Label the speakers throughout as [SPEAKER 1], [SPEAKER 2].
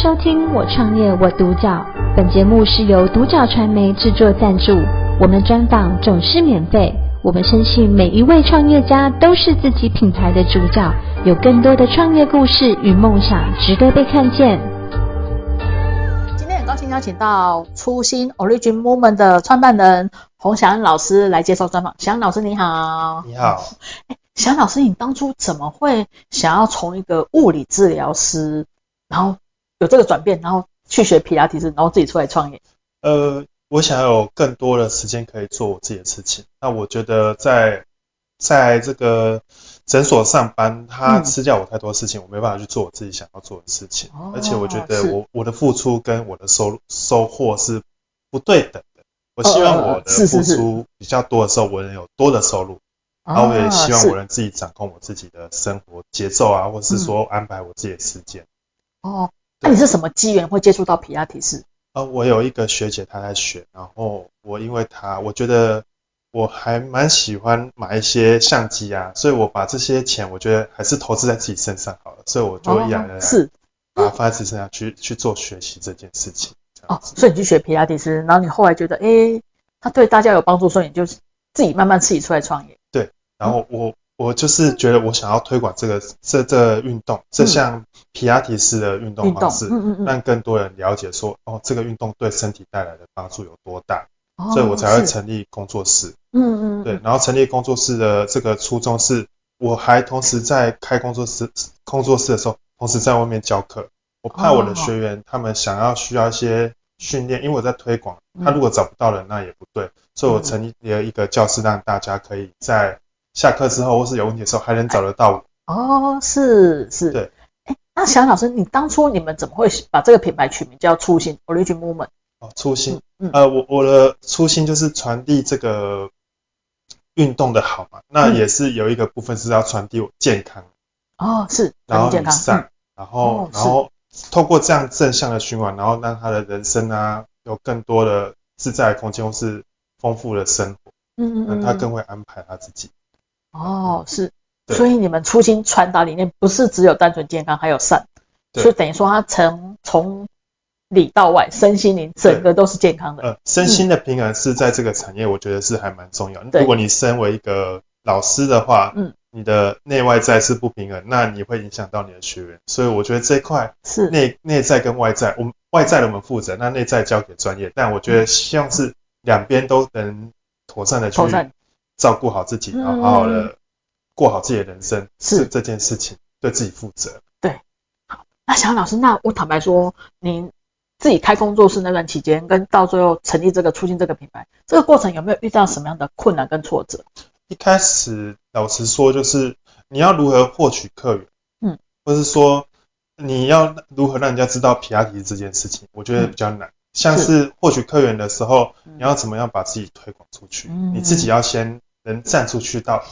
[SPEAKER 1] 收听我创业我独角，本节目是由独角传媒制作赞助，我们专访总是免费。我们相信每一位创业家都是自己品牌的主角，有更多的创业故事与梦想值得被看见。
[SPEAKER 2] 今天很高兴邀请到初心 Origin Movement 的创办人洪祥恩老师来接受专访。祥恩老师你好，
[SPEAKER 3] 你好。
[SPEAKER 2] 祥恩老师，你当初怎么会想要从一个物理治疗师，然后有这个转变，然后去学皮拉提斯，然后自己出来创业。
[SPEAKER 3] 呃，我想要有更多的时间可以做我自己的事情。那我觉得在在这个诊所上班，他吃掉我太多事情，嗯、我没办法去做我自己想要做的事情。哦、而且我觉得我我的付出跟我的收入收获是不对等的。我希望我的付出比较多的时候，我能有多的收入。然后我也希望我能自己掌控我自己的生活节奏啊，或是说安排我自己的时间。
[SPEAKER 2] 哦，那你是什么机缘会接触到皮拉提斯？
[SPEAKER 3] 呃，我有一个学姐，她在学，然后我因为她，我觉得我还蛮喜欢买一些相机啊，所以我把这些钱，我觉得还是投资在自己身上好了，所以我就毅然而然是把它放在自己身上去去做学习这件事情。
[SPEAKER 2] 哦，所以你去学皮拉提斯，然后你后来觉得，哎，它对大家有帮助，所以你就自己慢慢自己出来创业。
[SPEAKER 3] 对，然后我。我就是觉得我想要推广这个这这个运动，这项皮拉提式的运动方式，让更多人了解说，哦，这个运动对身体带来的帮助有多大，所以我才会成立工作室。嗯嗯，对，然后成立工作室的这个初衷是，我还同时在开工作室工作室的时候，同时在外面教课。我怕我的学员他们想要需要一些训练，因为我在推广，他如果找不到人那也不对，所以我成立了一个教室，让大家可以在。下课之后或是有问题的时候还能找得到我。
[SPEAKER 2] 哦，是是，对，哎，那祥恩老师，你当初你们怎么会把这个品牌取名叫初心 Origin Movement？
[SPEAKER 3] 哦，初心，嗯，呃，我我的初心就是传递这个运动的好嘛，那也是有一个部分是要传递我健康，
[SPEAKER 2] 哦，是，
[SPEAKER 3] 然后向上，然后然后透过这样正向的循环，然后让他的人生啊有更多的自在空间或是丰富的生活，嗯嗯，嗯他更会安排他自己。
[SPEAKER 2] 哦，是，所以你们初心传达理念不是只有单纯健康，还有善，就等于说它从从里到外，身心灵整个都是健康的。
[SPEAKER 3] 呃，身心的平衡是在这个产业，我觉得是还蛮重要。如果你身为一个老师的话，嗯，你的内外在是不平衡，那你会影响到你的学员。所以我觉得这一块是内内在跟外在，我们外在的我们负责，那内在交给专业。但我觉得希望是两边都能妥善的去。照顾好自己，然后好好的过好自己的人生，是这件事情对自己负责。
[SPEAKER 2] 对，好，那祥恩老师，那我坦白说，您自己开工作室那段期间，跟到最后成立这个促进这个品牌，这个过程有没有遇到什么样的困难跟挫折？
[SPEAKER 3] 一开始老实说，就是你要如何获取客源，嗯，或是说你要如何让人家知道皮拉提这件事情，我觉得比较难。像是获取客源的时候，你要怎么样把自己推广出去？你自己要先。能站出去到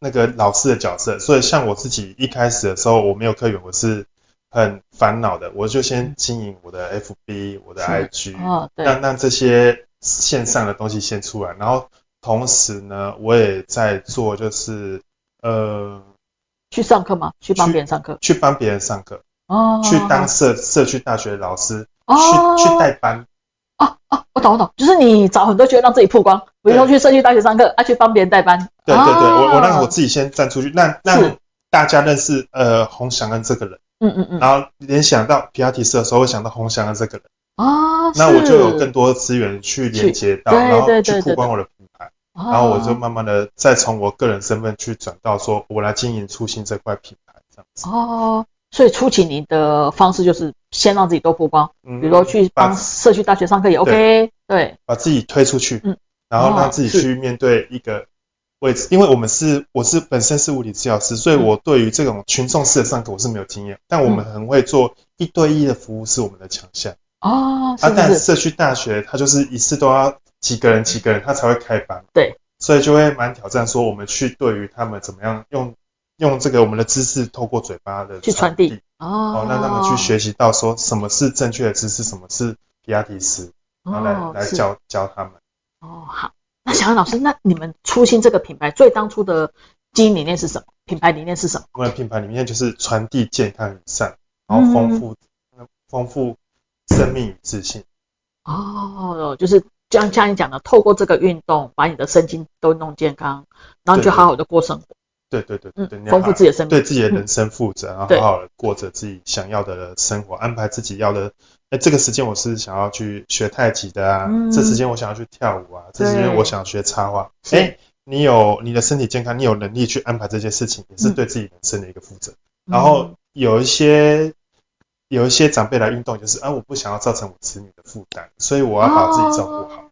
[SPEAKER 3] 那个老师的角色，所以像我自己一开始的时候，我没有客源，我是很烦恼的。我就先经营我的 FB、我的 IG，哦，对，让让这些线上的东西先出来，然后同时呢，我也在做，就是呃，
[SPEAKER 2] 去上课吗？去帮别人上课？
[SPEAKER 3] 去帮别人上课哦，去当社社区大学的老师，哦，去去带班。
[SPEAKER 2] 哦哦，我懂我懂，就是你找很多机会让自己曝光，比如说去社区大学上课，啊去帮别人代班。
[SPEAKER 3] 对对对，我我让我自己先站出去，让让大家认识呃洪祥恩这个人。嗯嗯嗯。然后联想到皮亚提斯的时候，会想到洪祥恩这个人。哦。那我就有更多的资源去连接到，然后去曝光我的品牌，然后我就慢慢的再从我个人身份去转到说，我来经营初心这块品牌这样子。
[SPEAKER 2] 哦。所以初期你的方式就是先让自己多曝光，嗯，比如说去帮社区大学上课也 OK，对，对，
[SPEAKER 3] 把自己推出去，嗯，然后让自己去面对一个位置，因为我们是我是本身是物理治疗师，所以我对于这种群众式的上课我是没有经验，但我们很会做一对一的服务是我们的强项。哦，啊，但社区大学它就是一次都要几个人几个人他才会开班，
[SPEAKER 2] 对，
[SPEAKER 3] 所以就会蛮挑战，说我们去对于他们怎么样用。用这个我们的知识透过嘴巴的
[SPEAKER 2] 去传递
[SPEAKER 3] 哦，让他们去学习到说什么是正确的知识，什么是皮亚提斯，然后来、哦、来教教他们。
[SPEAKER 2] 哦，好，那小安老师，那你们初心这个品牌最当初的经营理念是什么？品牌理念是什么？
[SPEAKER 3] 我们的品牌理念就是传递健康与善，然后丰富、嗯、丰富生命与自信。
[SPEAKER 2] 哦，就是像像你讲的，透过这个运动，把你的身心都弄健康，然后就好好的过生活。
[SPEAKER 3] 对对对对对，
[SPEAKER 2] 丰富自己的生命，
[SPEAKER 3] 对自己的人生负责，然后好好的过着自己想要的生活，安排自己要的。哎，这个时间我是想要去学太极的啊，这时间我想要去跳舞啊，这时间我想学插画。哎，你有你的身体健康，你有能力去安排这些事情，也是对自己人生的一个负责。然后有一些有一些长辈来运动，就是啊，我不想要造成我子女的负担，所以我要把自己照顾好。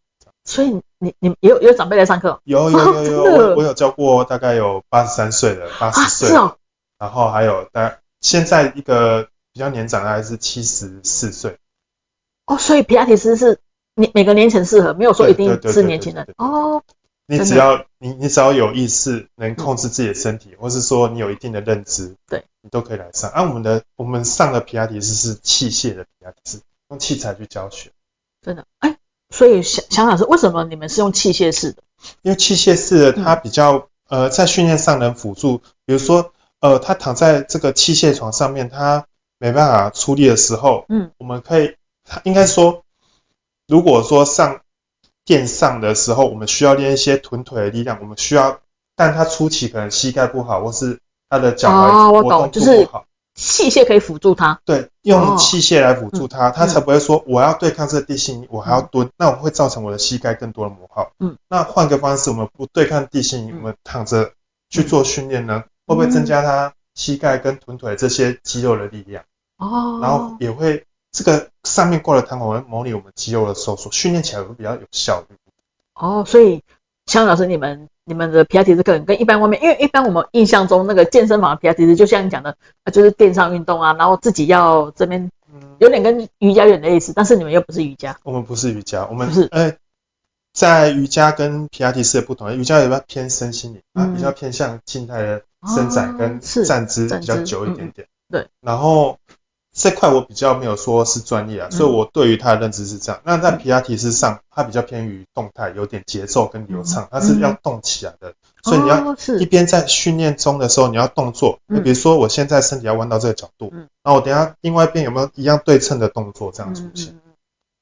[SPEAKER 2] 所以你你也有有长辈来上课？
[SPEAKER 3] 有有有有，我我有教过大概有八十三岁的，八十岁，然后还有大现在一个比较年长的还是七十四岁。
[SPEAKER 2] 哦，所以皮亚提斯是你每个年龄适合，没有说一定是年轻人哦。
[SPEAKER 3] 你只要你你只要有意识，能控制自己的身体，或是说你有一定的认知，
[SPEAKER 2] 对，
[SPEAKER 3] 你都可以来上。啊，我们的我们上的皮亚提斯是器械的皮亚提斯，用器材去教学。
[SPEAKER 2] 真的，哎。所以想想想是，为什么你们是用器械式的？
[SPEAKER 3] 因为器械式的它比较、嗯、呃，在训练上能辅助，比如说呃，他躺在这个器械床上面，他没办法出力的时候，嗯，我们可以，他应该说，如果说上垫上的时候，我们需要练一些臀腿的力量，我们需要，但他初期可能膝盖不好，或是他的脚踝活动不好。哦，我懂，就是
[SPEAKER 2] 器械可以辅助他，
[SPEAKER 3] 对，用器械来辅助他，他才不会说我要对抗这个地心，我还要蹲，那我会造成我的膝盖更多的磨耗。嗯，那换个方式，我们不对抗地心，我们躺着去做训练呢，会不会增加他膝盖跟臀腿这些肌肉的力量？哦，然后也会这个上面挂的弹簧会模拟我们肌肉的收缩，训练起来会比较有效率。
[SPEAKER 2] 哦，所以香老师，你们。你们的皮拉提斯课程跟一般外面，因为一般我们印象中那个健身房的皮拉提斯，就像你讲的，就是电商运动啊，然后自己要这边有点跟瑜伽有点类似，但是你们又不是瑜伽。
[SPEAKER 3] 我们不是瑜伽，我们是呃，在瑜伽跟皮拉提斯的不同，瑜伽比较偏身心灵，啊，比较偏向静态的伸展跟站姿比较久一点点。
[SPEAKER 2] 对，
[SPEAKER 3] 然后。这块我比较没有说是专业啊，嗯、所以我对于他的认知是这样。那在皮亚提斯上，它比较偏于动态，有点节奏跟流畅，它是要动起来的。嗯、所以你要一边在训练中的时候，你要动作。嗯、比如说我现在身体要弯到这个角度，嗯、然后我等下另外一边有没有一样对称的动作这样出现？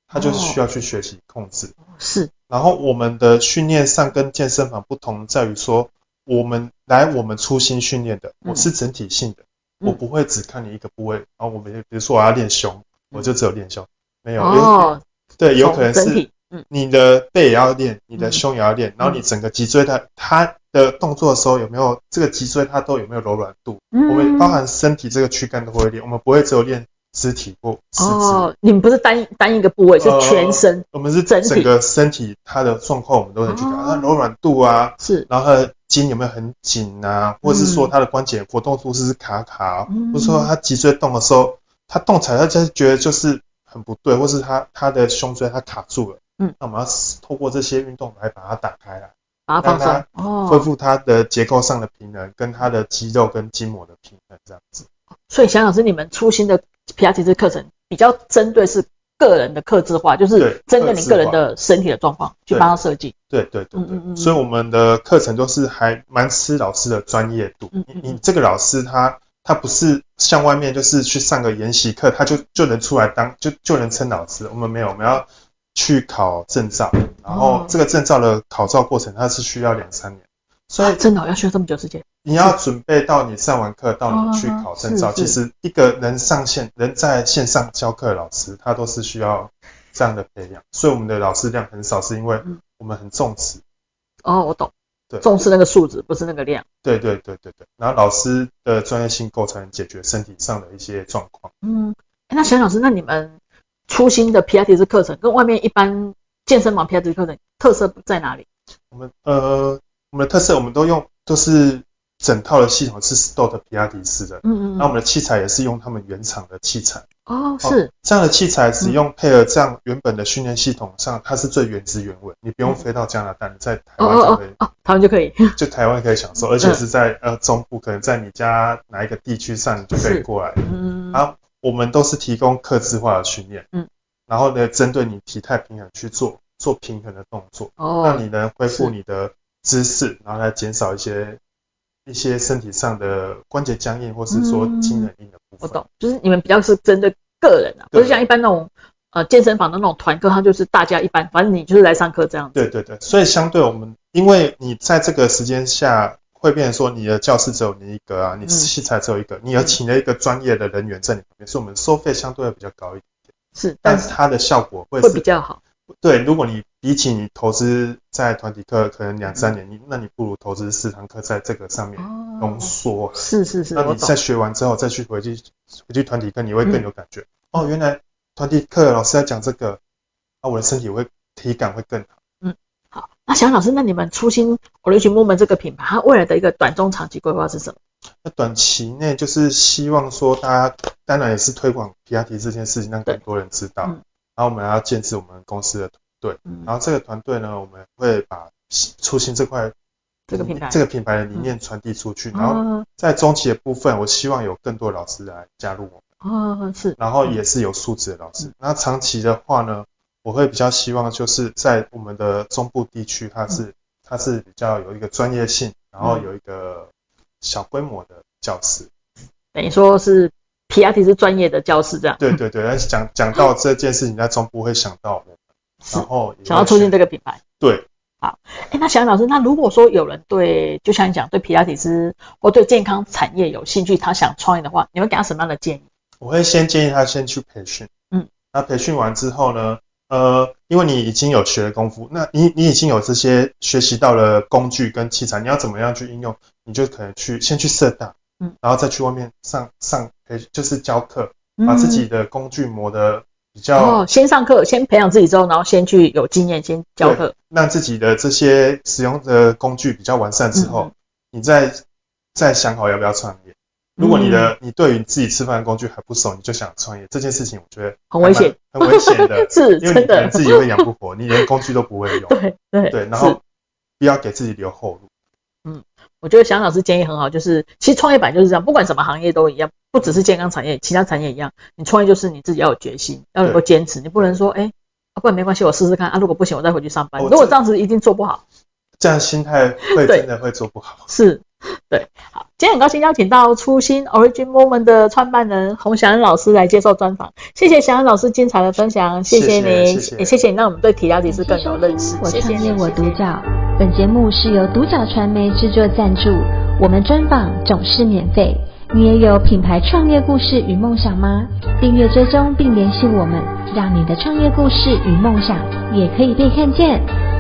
[SPEAKER 3] 它就是需要去学习控制。
[SPEAKER 2] 是。
[SPEAKER 3] 然后我们的训练上跟健身房不同在于说，我们来我们初心训练的，我是整体性的。我不会只看你一个部位，然后我们比如说我要练胸，我就只有练胸，没有，哦，对，有可能是你的背也要练，你的胸也要练，然后你整个脊椎它它的动作的时候有没有这个脊椎它都有没有柔软度？我们包含身体这个躯干都会练，我们不会只有练肢体或四肢。哦，
[SPEAKER 2] 你们不是单单一个部位，是全身，
[SPEAKER 3] 我们是整个身体它的状况我们都能去调，它柔软度啊，
[SPEAKER 2] 是，
[SPEAKER 3] 然后它的。筋有没有很紧啊？或者是说他的关节活动度是不是卡卡？嗯、或者说他脊椎动的时候，他动起来他就觉得就是很不对，或是他他的胸椎他卡住了。嗯，那我们要透过这些运动来把它打开来，
[SPEAKER 2] 把它放松，
[SPEAKER 3] 恢复它的结构上的平衡，跟它的肌肉跟筋膜的平衡这样子。
[SPEAKER 2] 所以，想想是，你们初心的皮亚提斯课程比较针对是。个人的克制化，就是针对你个人的身体的状况去帮他设计。
[SPEAKER 3] 对对对对，嗯嗯嗯，所以我们的课程都是还蛮吃老师的专业度。嗯嗯，你你这个老师他他不是像外面就是去上个研习课，他就就能出来当就就能称老师。我们没有，我们要去考证照，然后这个证照的考照过程它是需要两三年。
[SPEAKER 2] 所以真的要需要这么久时间？
[SPEAKER 3] 你要准备到你上完课，到你去考证照。其实一个能上线、能在线上教课的老师，他都是需要这样的培养。所以我们的老师量很少，是因为我们很重视。
[SPEAKER 2] 哦，我懂。对，重视那个数字，不是那个量。
[SPEAKER 3] 对对对对对。然后老师的专业性够才能解决身体上的一些状况。
[SPEAKER 2] 嗯，那沈老师，那你们初心的 P I T 是课程跟外面一般健身房皮拉提斯课程特色在哪里？
[SPEAKER 3] 我们呃。我们的特色，我们都用都是整套的系统是 Stolz 皮亚迪斯的，嗯嗯，那我们的器材也是用他们原厂的器材，
[SPEAKER 2] 哦，是。
[SPEAKER 3] 这样的器材使用配合这样原本的训练系统上，它是最原汁原味，你不用飞到加拿大，你在台湾就可以，
[SPEAKER 2] 哦，台湾就可以，
[SPEAKER 3] 就台湾可以享受，而且是在呃中部，可能在你家哪一个地区上你就可以过来，嗯，然后我们都是提供客制化的训练，嗯，然后呢，针对你体态平衡去做做平衡的动作，哦，让你能恢复你的。姿势，然后来减少一些一些身体上的关节僵硬，或是说筋韧硬的部分。
[SPEAKER 2] 我懂，就是你们比较是针对个人啊，不是像一般那种呃健身房的那种团课，它就是大家一般，反正你就是来上课这样子。
[SPEAKER 3] 对对对，所以相对我们，因为你在这个时间下会变成说你的教室只有你一个啊，你器材只有一个，嗯、你要请了一个专业的人员在你旁边，所以我们收费相对会比较高一点。
[SPEAKER 2] 是，
[SPEAKER 3] 但是它的效果会
[SPEAKER 2] 会比较好。
[SPEAKER 3] 对，如果你比起你投资在团体课可能两三年，你、嗯、那你不如投资四堂课在这个上面浓缩、哦。
[SPEAKER 2] 是是是，
[SPEAKER 3] 那你在学完之后再去回去回去团体课，你会更有感觉。嗯、哦，原来团体课老师在讲这个，啊，我的身体会体感会更好。
[SPEAKER 2] 嗯，好，那小老师，那你们初心 Origin Movement 这个品牌，它未来的一个短中长期规划是什么？
[SPEAKER 3] 那短期内就是希望说，大家当然也是推广皮拉提这件事情，让更多人知道。嗯然后我们要建设我们公司的团队，嗯、然后这个团队呢，我们会把初心这块
[SPEAKER 2] 这个品牌
[SPEAKER 3] 这个品牌的理念传递出去。嗯、然后在中期的部分，我希望有更多老师来加入我
[SPEAKER 2] 们。哦，是。
[SPEAKER 3] 然后也是有素质的老师。那、嗯、长期的话呢，我会比较希望就是在我们的中部地区，它是、嗯、它是比较有一个专业性，然后有一个小规模的教室。
[SPEAKER 2] 等于说是。皮亚提是专业的教室，这样。
[SPEAKER 3] 对对对，但是讲讲到这件事情，在中部会想到我们，然后
[SPEAKER 2] 想要促进这个品牌。
[SPEAKER 3] 对，
[SPEAKER 2] 好，哎，那小杨老师，那如果说有人对，就像你讲，对皮亚提斯或对健康产业有兴趣，他想创业的话，你会给他什么样的建议？
[SPEAKER 3] 我会先建议他先去培训，嗯，那培训完之后呢，呃，因为你已经有学了功夫，那你你已经有这些学习到了工具跟器材，你要怎么样去应用，你就可能去先去设大。嗯，然后再去外面上上培，就是教课，把自己的工具磨得比较。
[SPEAKER 2] 哦，先上课，先培养自己之后，然后先去有经验，先教课，
[SPEAKER 3] 让自己的这些使用的工具比较完善之后，嗯、你再再想好要不要创业。如果你的、嗯、你对于自己吃饭的工具还不熟，你就想创业，这件事情我觉得
[SPEAKER 2] 很危险，
[SPEAKER 3] 很危险的，
[SPEAKER 2] 是，
[SPEAKER 3] 因为你可能自己会养不活，你连工具都不会用。
[SPEAKER 2] 对对
[SPEAKER 3] 对，然后不要给自己留后路。
[SPEAKER 2] 嗯。我觉得翔老师建议很好，就是其实创业板就是这样，不管什么行业都一样，不只是健康产业，其他产业一样。你创业就是你自己要有决心，要能够坚持，你不能说哎、啊，不然没关系，我试试看啊，如果不行，我再回去上班。如果这样子一定做不好，
[SPEAKER 3] 这样心态会真的会做不好。
[SPEAKER 2] 是，对，好，今天很高兴邀请到初心 Origin Movement 的创办人洪祥恩老师来接受专访，谢谢祥恩老师精彩的分享，谢谢你，谢谢，也谢谢你让我们对皮拉提斯更有认识。
[SPEAKER 1] 我创业我独角。本节目是由独角传媒制作赞助，我们专访总是免费。你也有品牌创业故事与梦想吗？订阅追踪并联系我们，让你的创业故事与梦想也可以被看见。